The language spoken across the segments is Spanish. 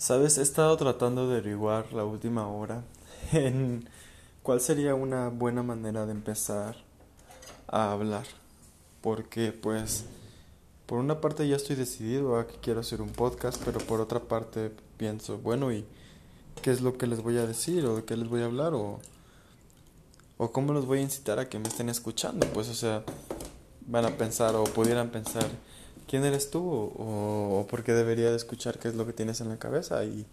Sabes, he estado tratando de averiguar la última hora en cuál sería una buena manera de empezar a hablar. Porque pues por una parte ya estoy decidido a que quiero hacer un podcast, pero por otra parte pienso, bueno, ¿y qué es lo que les voy a decir o de qué les voy a hablar o o cómo los voy a incitar a que me estén escuchando? Pues o sea, van a pensar o pudieran pensar quién eres tú o, por qué debería de escuchar qué es lo que tienes en la cabeza y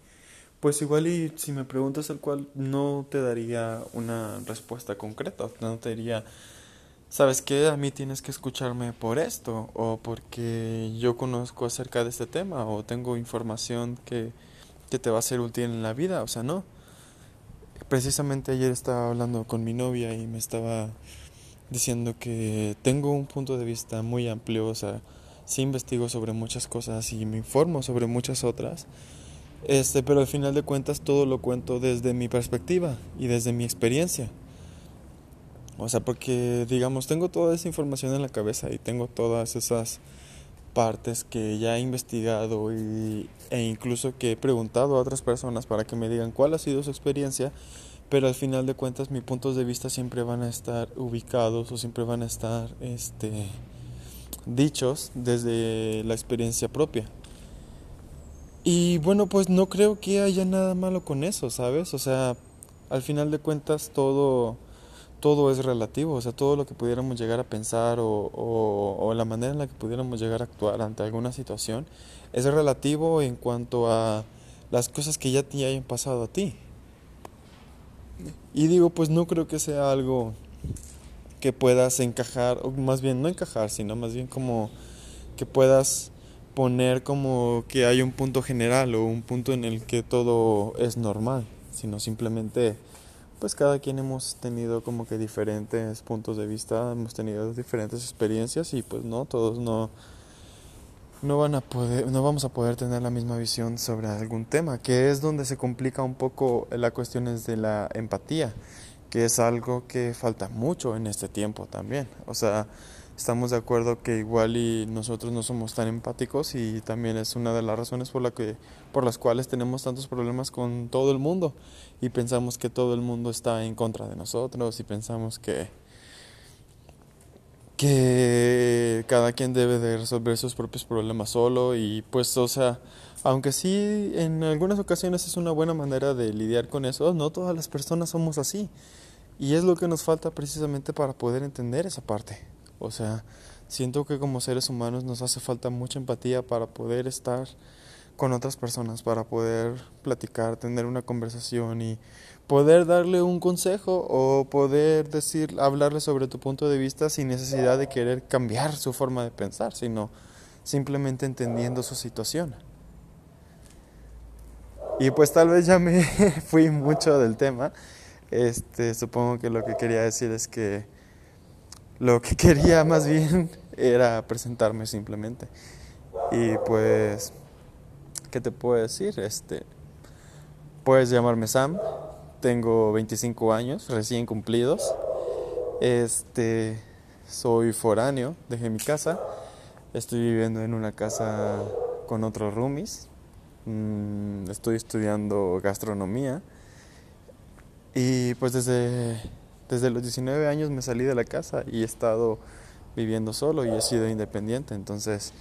pues igual y si me preguntas el cual no te daría una respuesta concreta, no te diría, ¿sabes qué? A mí tienes que escucharme por esto o porque yo conozco acerca de este tema o tengo información que, que te va a ser útil en la vida, o sea, no. Precisamente ayer estaba hablando con mi novia y me estaba diciendo que tengo un punto de vista muy amplio, o sea, sí investigo sobre muchas cosas y me informo sobre muchas otras. Este, pero al final de cuentas todo lo cuento desde mi perspectiva y desde mi experiencia. O sea, porque digamos, tengo toda esa información en la cabeza y tengo todas esas partes que ya he investigado y, e incluso que he preguntado a otras personas para que me digan cuál ha sido su experiencia, pero al final de cuentas mis puntos de vista siempre van a estar ubicados o siempre van a estar este dichos desde la experiencia propia. Y bueno, pues no creo que haya nada malo con eso, ¿sabes? O sea, al final de cuentas todo, todo es relativo, o sea, todo lo que pudiéramos llegar a pensar o, o, la manera en la que pudiéramos llegar a actuar ante alguna situación es relativo en cuanto a las cosas que ya te hayan pasado a ti. Y digo, pues no creo que sea algo que puedas encajar, o más bien no encajar, sino más bien como que puedas poner como que hay un punto general o un punto en el que todo es normal, sino simplemente pues cada quien hemos tenido como que diferentes puntos de vista, hemos tenido diferentes experiencias y pues no todos no no van a poder no vamos a poder tener la misma visión sobre algún tema, que es donde se complica un poco la cuestión de la empatía que es algo que falta mucho en este tiempo también. O sea, estamos de acuerdo que igual y nosotros no somos tan empáticos y también es una de las razones por la que por las cuales tenemos tantos problemas con todo el mundo y pensamos que todo el mundo está en contra de nosotros y pensamos que que cada quien debe de resolver sus propios problemas solo y pues o sea aunque sí, en algunas ocasiones es una buena manera de lidiar con eso, no todas las personas somos así. Y es lo que nos falta precisamente para poder entender esa parte. O sea, siento que como seres humanos nos hace falta mucha empatía para poder estar con otras personas, para poder platicar, tener una conversación y poder darle un consejo o poder decir, hablarle sobre tu punto de vista sin necesidad de querer cambiar su forma de pensar, sino simplemente entendiendo su situación. Y pues tal vez ya me fui mucho del tema. Este, supongo que lo que quería decir es que lo que quería más bien era presentarme simplemente. Y pues ¿qué te puedo decir? Este puedes llamarme Sam. Tengo 25 años recién cumplidos. Este soy foráneo, dejé mi casa. Estoy viviendo en una casa con otros roomies Mm, estoy estudiando gastronomía y pues desde, desde los 19 años me salí de la casa y he estado viviendo solo y he sido independiente, entonces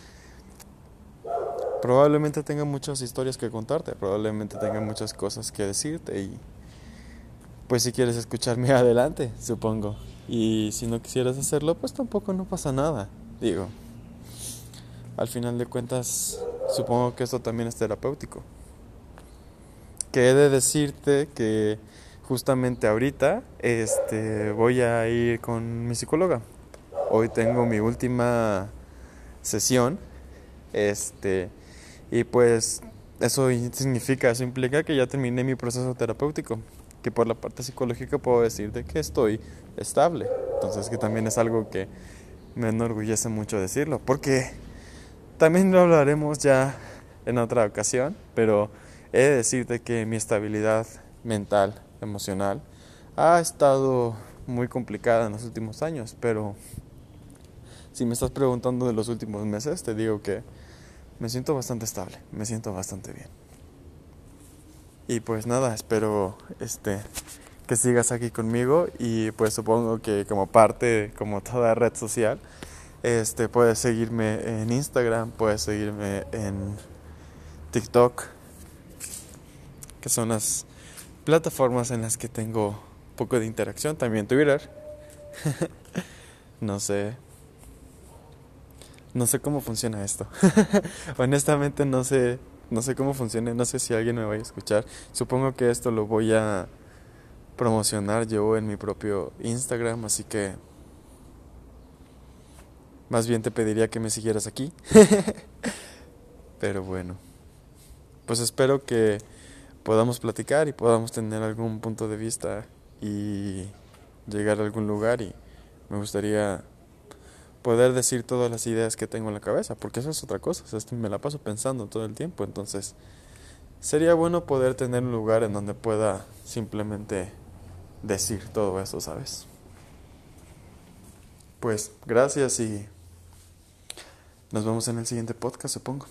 probablemente tenga muchas historias que contarte, probablemente tenga muchas cosas que decirte y pues si quieres escucharme adelante, supongo. Y si no quisieras hacerlo, pues tampoco no pasa nada, digo. Al final de cuentas, supongo que esto también es terapéutico. Que he de decirte que justamente ahorita este, voy a ir con mi psicóloga. Hoy tengo mi última sesión. Este, y pues eso significa, eso implica que ya terminé mi proceso terapéutico. Que por la parte psicológica puedo decirte que estoy estable. Entonces que también es algo que me enorgullece mucho decirlo. Porque también lo hablaremos ya en otra ocasión, pero he de decirte que mi estabilidad mental, emocional, ha estado muy complicada en los últimos años, pero si me estás preguntando de los últimos meses, te digo que me siento bastante estable, me siento bastante bien. Y pues nada, espero este que sigas aquí conmigo y pues supongo que como parte, como toda red social, este puedes seguirme en Instagram, puedes seguirme en TikTok, que son las plataformas en las que tengo poco de interacción, también Twitter. no sé. No sé cómo funciona esto. Honestamente no sé, no sé cómo funciona, no sé si alguien me va a escuchar. Supongo que esto lo voy a promocionar yo en mi propio Instagram, así que más bien te pediría que me siguieras aquí. Pero bueno, pues espero que podamos platicar y podamos tener algún punto de vista y llegar a algún lugar y me gustaría poder decir todas las ideas que tengo en la cabeza, porque eso es otra cosa, me la paso pensando todo el tiempo, entonces sería bueno poder tener un lugar en donde pueda simplemente decir todo eso, ¿sabes? Pues gracias y nos vemos en el siguiente podcast, supongo.